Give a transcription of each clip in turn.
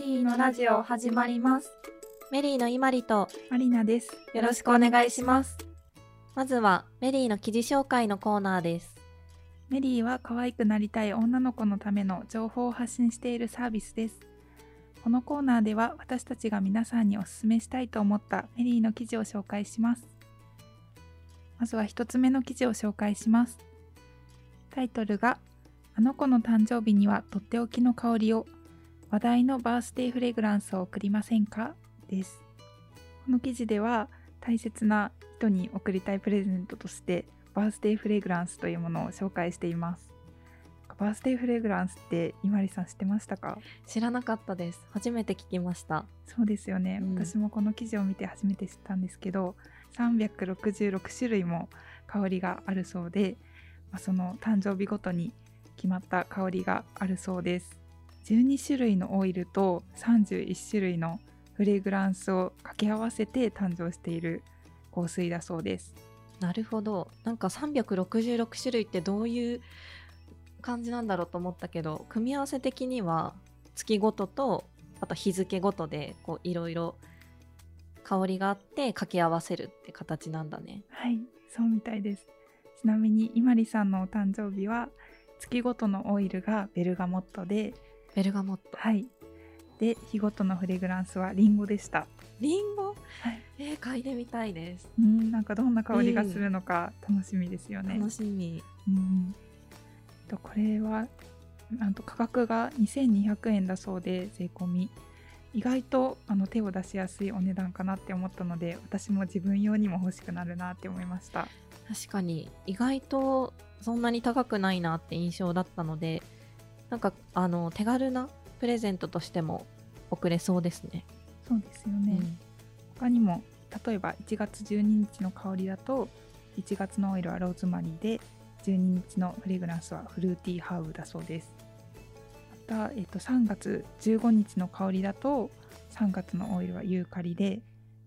リーのラジオ始まります。メリーのいまりとマリナです。よろしくお願いします。まずはメリーの記事紹介のコーナーです。メリーは可愛くなりたい女の子のための情報を発信しているサービスです。このコーナーでは私たちが皆さんにお勧めしたいと思ったメリーの記事を紹介します。まずは一つ目の記事を紹介します。タイトルがあの子の誕生日にはとっておきの香りを話題のバースデーフレグランスを贈りませんか？です。この記事では大切な人に贈りたいプレゼントとしてバースデーフレグランスというものを紹介しています。バースデーフレグランスって伊まりさん知ってましたか？知らなかったです。初めて聞きました。そうですよね、うん私もこの記事を見て初めて知ったんですけど366種類も香りがあるそうで、まあ、その誕生日ごとに決まった香りがあるそうです12種類のオイルと31種類のフレグランスを掛け合わせて誕生している香水だそうですなるほど。なんか366種類ってどういう感じなんだろうと思ったけど、組み合わせ的には月ごととあと日付ごとでいろいろ香りがあって掛け合わせるって形なんだね。はいそうみたいですちなみに伊まりさんのお誕生日は月ごとのオイルがベルガモットでベルガモット。はい。で、日ごとのフレグランスはリンゴでした。リンゴ？はい。えー、嗅いでみたいです。うん、なんかどんな香りがするのか楽しみですよね。楽しみ。うん。とこれはなんと価格が2200円だそうで税込み。意外とあの手を出しやすいお値段かなって思ったので私も自分用にも欲しくなるなって思いました確かに意外とそんなに高くないなって印象だったのでなんかあの手軽なプレゼントとしても送れそうですね。そうですよね、他にも例えば1月12日の香りだと1月のオイルはローズマリーで12日のフレグランスはフルーティーハーブだそうです。また、えっと3月15日の香りだと3月のオイルはユーカリで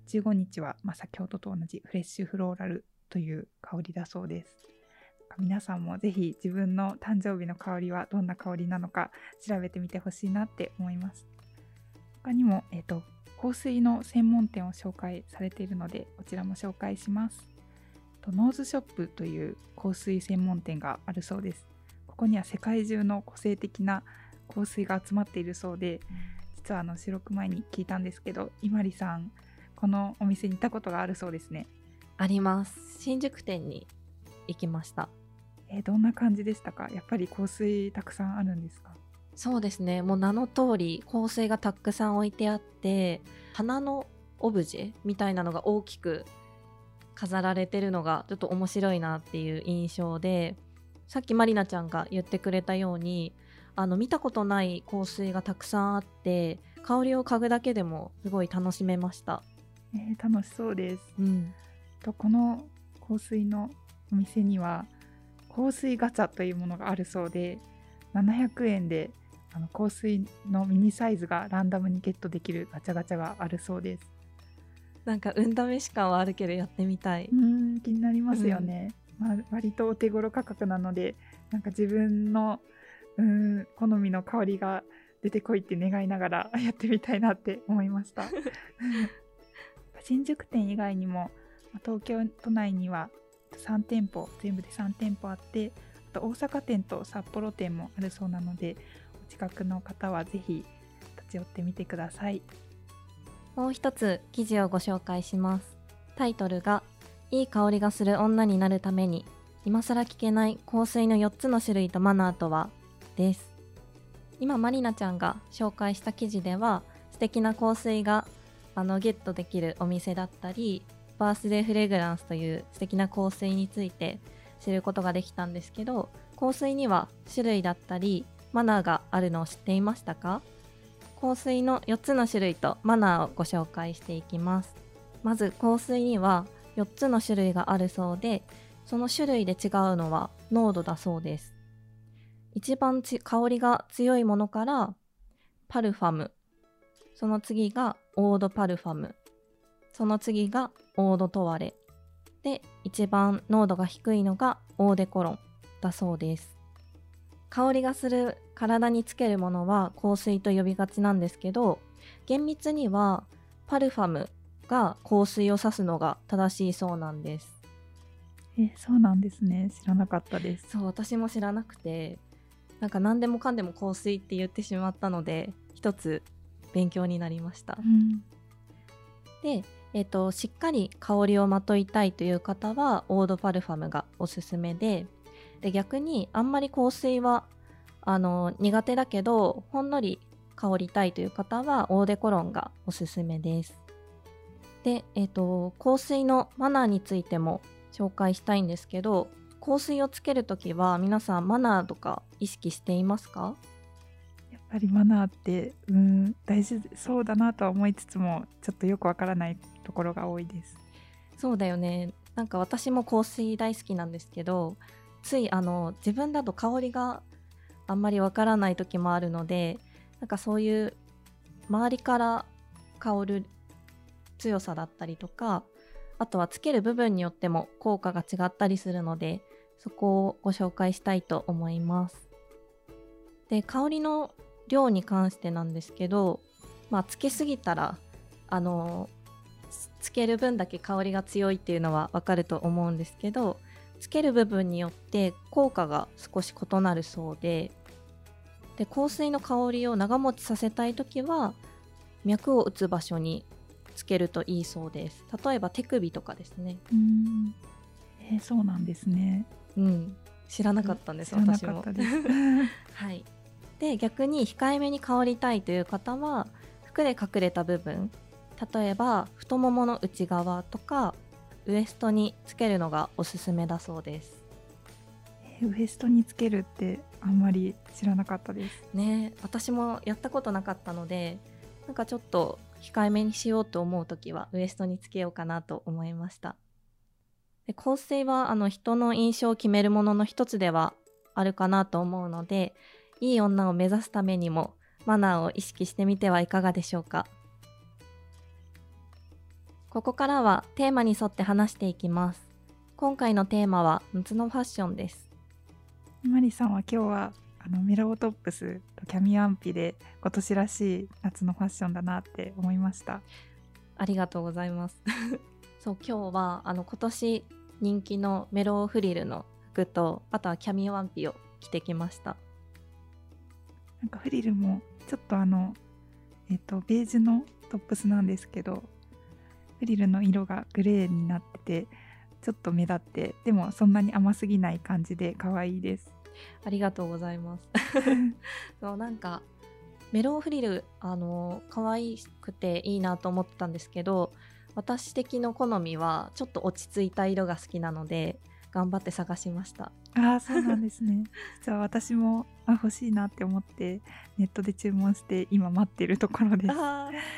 15日は、まあ、先ほどと同じフレッシュフローラルという香りだそうです皆さんもぜひ自分の誕生日の香りはどんな香りなのか調べてみてほしいなって思います他にも、えっと香水の専門店を紹介されているのでこちらも紹介しますとノーズショップという香水専門店があるそうですここには世界中の個性的な香水が集まっているそうで実はあの収録前に聞いたんですけど伊まりさんこのお店に行ったことがあるそうですね、あります。新宿店に行きました。えーどんな感じでしたか？やっぱり香水たくさんあるんですか？そうですね。もう名の通り香水がたくさん置いてあって花のオブジェみたいなのが大きく飾られてるのがちょっと面白いなっていう印象でさっきまりなちゃんが言ってくれたようにあの見たことない香水がたくさんあって香りを嗅ぐだけでもすごい楽しめました。えー楽しそうです。うん、とこの香水のお店には香水ガチャというものがあるそうで700円であの香水のミニサイズがランダムにゲットできるガチャガチャがあるそうです。なんか運試し感はあるけどやってみたい。うん気になりますよね、まあ、割とお手頃価格なのでなんか自分のうん好みの香りが出てこいって願いながら やってみたいなって思いました。新宿店以外にもまあ東京都内には3店舗全部で3店舗あってあと大阪店と札幌店もあるそうなのでお近くの方はぜひ立ち寄ってみてくださいもう一つ記事をご紹介します。タイトルがいい香りがする女になるために今更聞けない香水の4つの種類とマナーとは？です。今マリナちゃんが紹介した記事では素敵な香水があのゲットできるお店だったりバースデーフレグランスという素敵な香水について知ることができたんですけど香水には種類だったりマナーがあるのを知っていましたか？香水の4つの種類とマナーをご紹介していきます。まず香水には4つの種類があるそうでその種類で違うのは濃度だそうです。一番ち香りが強いものからパルファム。その次がオードパルファム。その次がオードトワレ。で一番濃度が低いのがオーデコロンだそうです。香りがする体につけるものは香水と呼びがちなんですけど厳密にはパルファムが香水を指すのが正しいそうなんです。えそうなんですね。知らなかったです。そう私も知らなくてなんか何でもかんでも香水って言ってしまったので一つ勉強になりました、うん。で、えー、としっかり香りをまといたいという方はオードパルファムがおすすめでで逆にあんまり香水はあの苦手だけどほんのり香りたいという方はオーデコロンがおすすめです。で、えー、と香水のマナーについても紹介したいんですけど香水をつけるときは皆さんマナーとか意識していますか？やっぱりマナーってうん大事そうだなとは思いつつもちょっとよくわからないところが多いです。そうだよね。なんか私も香水大好きなんですけどついあの自分だと香りがあんまりわからない時もあるのでなんかそういう周りから香る強さだったりとかあとはつける部分によっても効果が違ったりするのでそこをご紹介したいと思います。で香りの量に関してなんですけどまあつけすぎたらあのつける分だけ香りが強いっていうのはわかると思うんですけどつける部分によって効果が少し異なるそうでで香水の香りを長持ちさせたい時は脈を打つ場所につけるといいそうです。例えば手首とかですね。うん。えーそうなんですね。うん。知らなかったんです知らな私もかったです。はい。で逆に控えめに香りたいという方は服で隠れた部分例えば太ももの内側とかウエストにつけるのがおすすめだそうです。えーウエストにつけるってあんまり知らなかったです。ね私もやったことなかったのでなんかちょっと控えめにしようと思う時はウエストにつけようかなと思いました。で香水はあの人の印象を決めるものの一つではあるかなと思うのでいい女を目指すためにもマナーを意識してみてはいかがでしょうかここからはテーマに沿って話していきます今回のテーマは夏のファッションですマリさんは今日はあのメロウトップスとキャミワンピで今年らしい夏のファッションだなって思いましたありがとうございます。そう今日はあの今年人気のメロウフリルの服とあとはキャミワンピを着てきました。なんかフリルもちょっとあのえっ、とベージュのトップスなんですけどフリルの色がグレーになっててちょっと目立ってでもそんなに甘すぎない感じで可愛いですありがとうございます。そうなんかメロウフリルあの可愛くていいなと思ってたんですけど私的の好みはちょっと落ち着いた色が好きなので頑張って探しました。ああそうなんですね 実は私もあ欲しいなって思ってネットで注文して今待ってるところです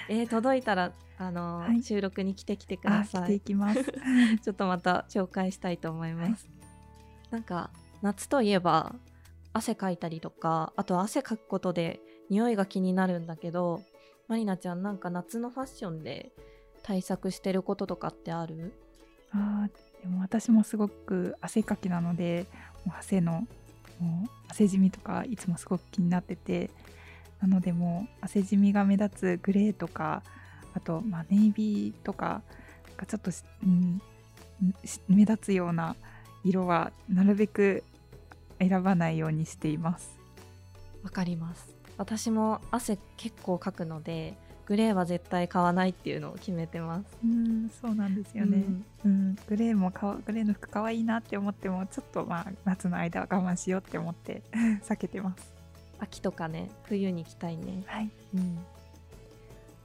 えー届いたらあの、はい収録に来てきてくあださい着てい。きます ちょっとまた紹介したいと思います。なんか夏といえば汗かいたりとかあと汗かくことで匂いが気になるんだけどまりなちゃんなんか夏のファッションで対策してることとかってある？あーでも私もすごく汗かきなのでもう汗のもう汗じみとかいつもすごく気になっててなのでもう汗じみが目立つグレーとかあと、まあ、ネイビーとかなんかちょっと、うん、目立つような色はなるべく選ばないようにしています。わかります私も汗結構かくのでグレーは絶対買わないっていうのを決めてます。うんそうなんですよね、うん。うんグレーもかわグレーの服かわいいなって思ってもちょっとまあ夏の間は我慢しようって思って 避けてます。秋とかね冬に着たいね。はい。うん、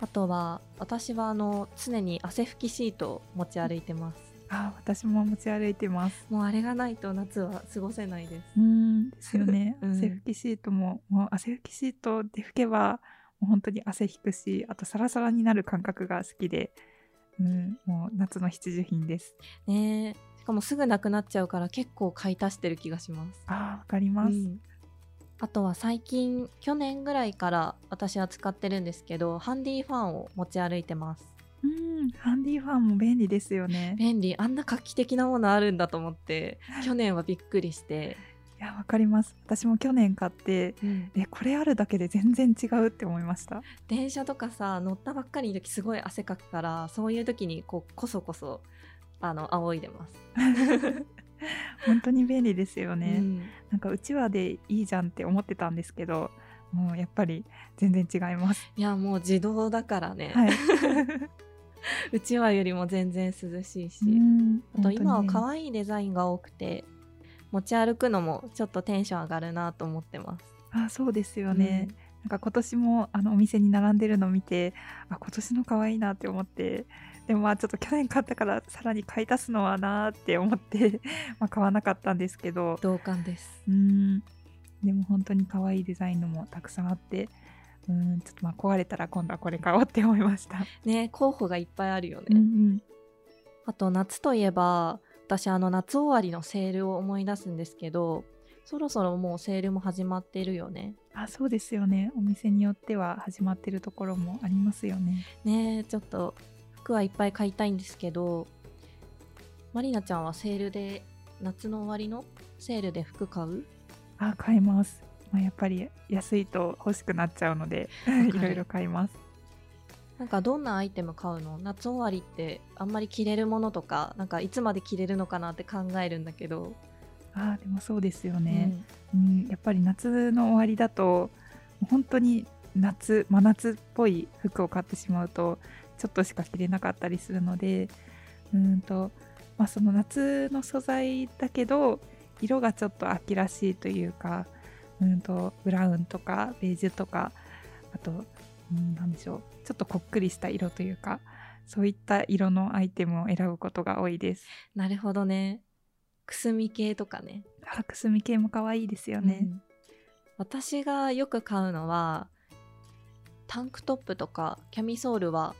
あとは私はあの常に汗拭きシートを持ち歩いてます。あ私も持ち歩いてます。もうあれがないと夏は過ごせないです。うんですよね。うん。汗拭きシートももう汗拭きシートで拭けばもう本当に汗引くし、あとサラサラになる感覚が好きで、うんもう夏の必需品です。ねえしかもすぐなくなっちゃうから結構買い足してる気がしますあわかります。うんあとは最近去年ぐらいから私は使ってるんですけどハンディファンを持ち歩いてますうんハンディファンも便利ですよね。便利あんな画期的なものあるんだと思って去年はびっくりしていやわかります。私も去年買ってうん、えこれあるだけで全然違うって思いました。電車とかさ乗ったばっかりの時すごい汗かくからそういう時にこうこそこそあの仰いでます。本当に便利ですよね、うん。なんかうちわでいいじゃんって思ってたんですけどもうやっぱり全然違います。いやもう自動だからね、はい。うちわよりも全然涼しいし、うんあと今は可愛いデザインが多くて持ち歩くのもちょっとテンション上がるなと思ってます。あそうですよね、なんか今年もあのお店に並んでるのを見てあ今年の可愛いなって思ってでもまあちょっと去年買ったからさらに買い足すのはなーって思って まあ買わなかったんですけど同感です。うんでも本当に可愛いデザインのもたくさんあってうんちょっとまあ壊れたら今度はこれ買おうって思いました。ね候補がいっぱいあるよね。うんうんあと夏といえば私あの夏終わりのセールを思い出すんですけどそろそろもうセールも始まってるよね。あそうですよねお店によっては始まってるところもありますよね。ねえちょっと服はいっぱい買いたいんですけどまりなちゃんはセールで夏の終わりのセールで服買う？あ買います、まあ、やっぱり安いと欲しくなっちゃうので いろいろ買います。なんかどんなアイテム買うの？夏終わりってあんまり着れるものとかなんかいつまで着れるのかなって考えるんだけど、あーでもそうですよね、うん。やっぱり夏の終わりだと本当に夏真夏っぽい服を買ってしまうとちょっとしか着れなかったりするのでうんと、まあ、その夏の素材だけど色がちょっと秋らしいというかうんとブラウンとかベージュとかあと、うん、なんでしょう。ちょっとこっくりした色というかそういった色のアイテムを選ぶことが多いです。なるほどね。くすみ系とかね。あくすみ系も可愛いですよね。うん。私がよく買うのはタンクトップとかキャミソールは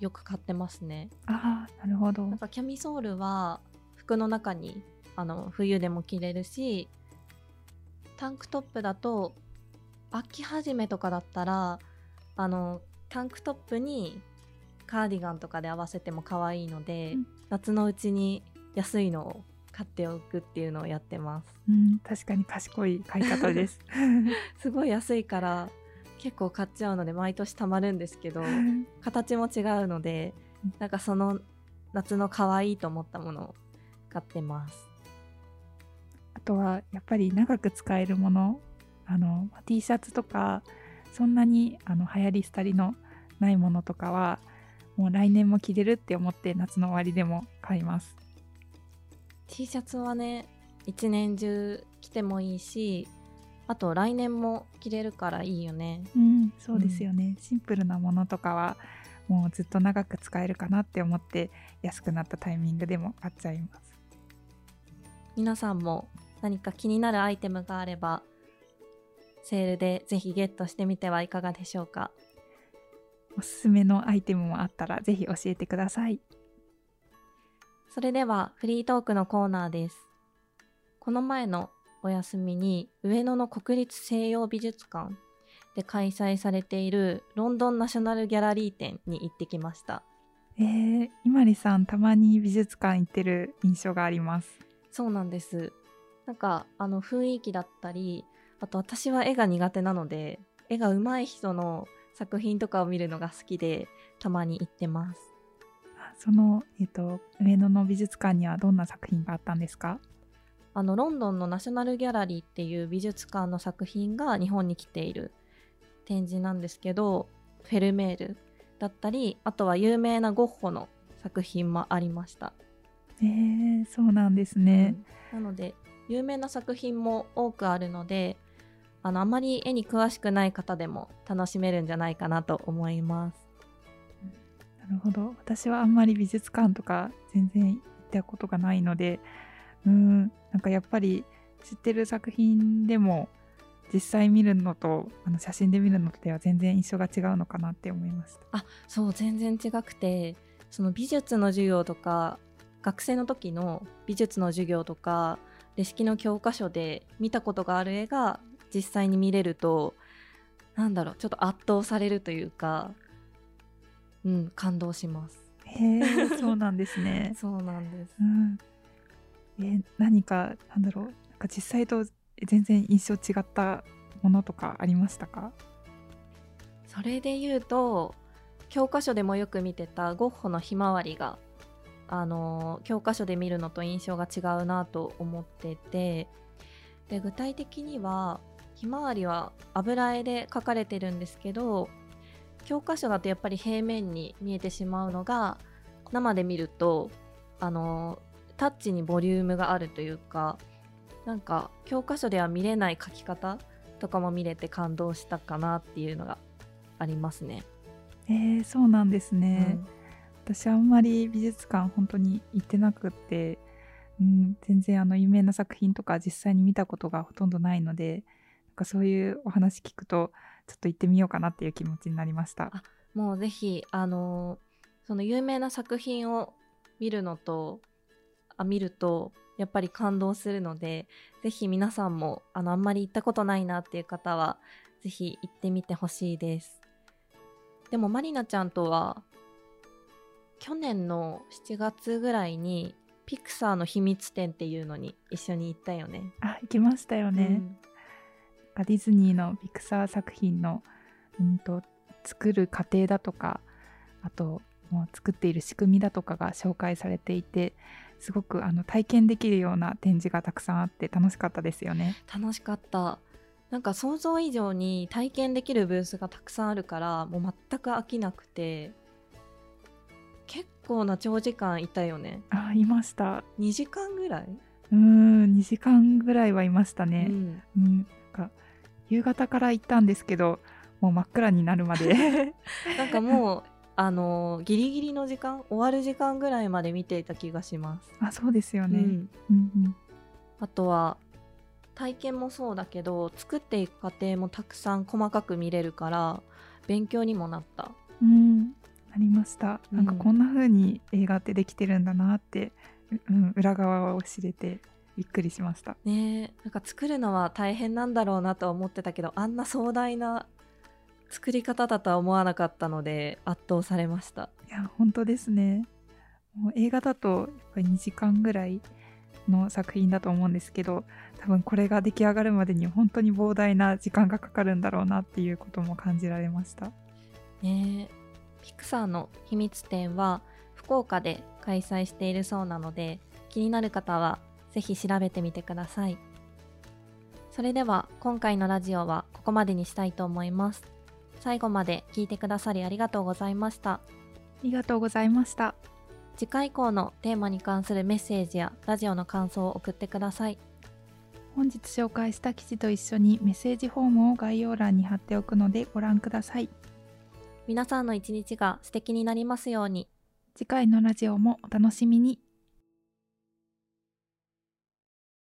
よく買ってますね。ああなるほど。なんかキャミソールは服の中にあの冬でも着れるしタンクトップだと秋始めとかだったらあのタンクトップにカーディガンとかで合わせても可愛いので、うん。夏のうちに安いのを買っておくっていうのをやってます。うん、確かに賢い買い方です。すごい安いから結構買っちゃうので毎年たまるんですけど 形も違うのでうん。なんかその夏の可愛いと思ったものを買ってます。あとはやっぱり長く使えるものあの T シャツとかそんなにあの流行り廃りのないものとかはもう来年も着れるって思って夏の終わりでも買います。T シャツはね一年中着てもいいしあと来年も着れるからいいよねうん、そうですよね、シンプルなものとかはもうずっと長く使えるかなって思って安くなったタイミングでも買っちゃいます。皆さんも何か気になるアイテムがあればセールでぜひゲットしてみてはいかがでしょうかおすすめのアイテムもあったらぜひ教えてください。それではフリートークのコーナーです。この前のお休みに上野の国立西洋美術館で開催されているロンドンナショナルギャラリー展に行ってきました。えー、伊まりさんたまに美術館行ってる印象があります。そうなんです。なんかあの雰囲気だったり、あと私は絵が苦手なので、絵が上手い人の作品とかを見るのが好きで、たまに行ってます。その、えっと、上野の美術館にはどんな作品があったんですか？あのロンドンのナショナルギャラリーっていう美術館の作品が日本に来ている展示なんですけどフェルメールだったりあとは有名なゴッホの作品もありました、えー、そうなんですね。うんなので有名な作品も多くあるのであのあまり絵に詳しくない方でも楽しめるんじゃないかなと思いますなるほど。私はあんまり美術館とか全然行ったことがないので、うん、なんかやっぱり知ってる作品でも実際見るのとあの写真で見るのとでは全然印象が違うのかなって思いました。あそう全然違くてその美術の授業とか学生の時の美術の授業とかレシキの教科書で見たことがある絵が実際に見れるとなんだろうちょっと圧倒されるというかうん感動します。へえ、そうなんですね。そうなんです。うん、え何かなんだろうなんかか実際と全然印象違ったものとかありましたか？それで言うと教科書でもよく見てたゴッホのひまわりがあの教科書で見るのと印象が違うなと思ってて。で具体的にはひまわりは油絵で描かれてるんですけど教科書だとやっぱり平面に見えてしまうのが生で見るとあのタッチにボリュームがあるというかなんか教科書では見れない描き方とかも見れて感動したかなっていうのがありますね。えー、そうなんですね、うん私あんまり美術館本当に行ってなくって、うん、全然あの有名な作品とか実際に見たことがほとんどないのでなんかそういうお話聞くとちょっと行ってみようかなっていう気持ちになりました。あもうぜひあのその有名な作品を見るのとあ見るとやっぱり感動するのでぜひ皆さんもあのあんまり行ったことないなっていう方はぜひ行ってみてほしいです。でもまりなちゃんとは去年の7月ぐらいにピクサーの秘密展っていうのに一緒に行ったよね。あ行きましたよね、うんディズニーのピクサー作品の、うん、と作る過程だとかあともう作っている仕組みだとかが紹介されていてすごくあの体験できるような展示がたくさんあって楽しかったですよね。楽しかったなんか想像以上に体験できるブースがたくさんあるからもう全く飽きなくて結構な長時間いたよね。あいました。2時間ぐらい、うーん2時間ぐらいはいましたね。うん。うん、なんか夕方から行ったんですけどもう真っ暗になるまで。なんかもうあのギリギリの時間終わる時間ぐらいまで見ていた気がします、あそうですよね。うん。うんうん。あとは体験もそうだけど作っていく過程もたくさん細かく見れるから勉強にもなった。うん、ありました。うんなんかこんな風に映画ってできてるんだなって、ううん、裏側を知れてびっくりしました。ねえなんか作るのは大変なんだろうなとは思ってたけどあんな壮大な作り方だとは思わなかったので圧倒されましたいや本当ですね。もう映画だとやっぱり2時間ぐらいの作品だと思うんですけど多分これが出来上がるまでに本当に膨大な時間がかかるんだろうなっていうことも感じられました。ねえピクサーの秘密展は福岡で開催しているそうなので気になる方はぜひ調べてみてくださいそれでは今回のラジオはここまでにしたいと思います最後まで聞いてくださりありがとうございましたありがとうございました。次回以降のテーマに関するメッセージやラジオの感想を送ってください本日紹介した記事と一緒にメッセージフォームを概要欄に貼っておくのでご覧ください。皆さんの一日が素敵になりますように次回のラジオもお楽しみに。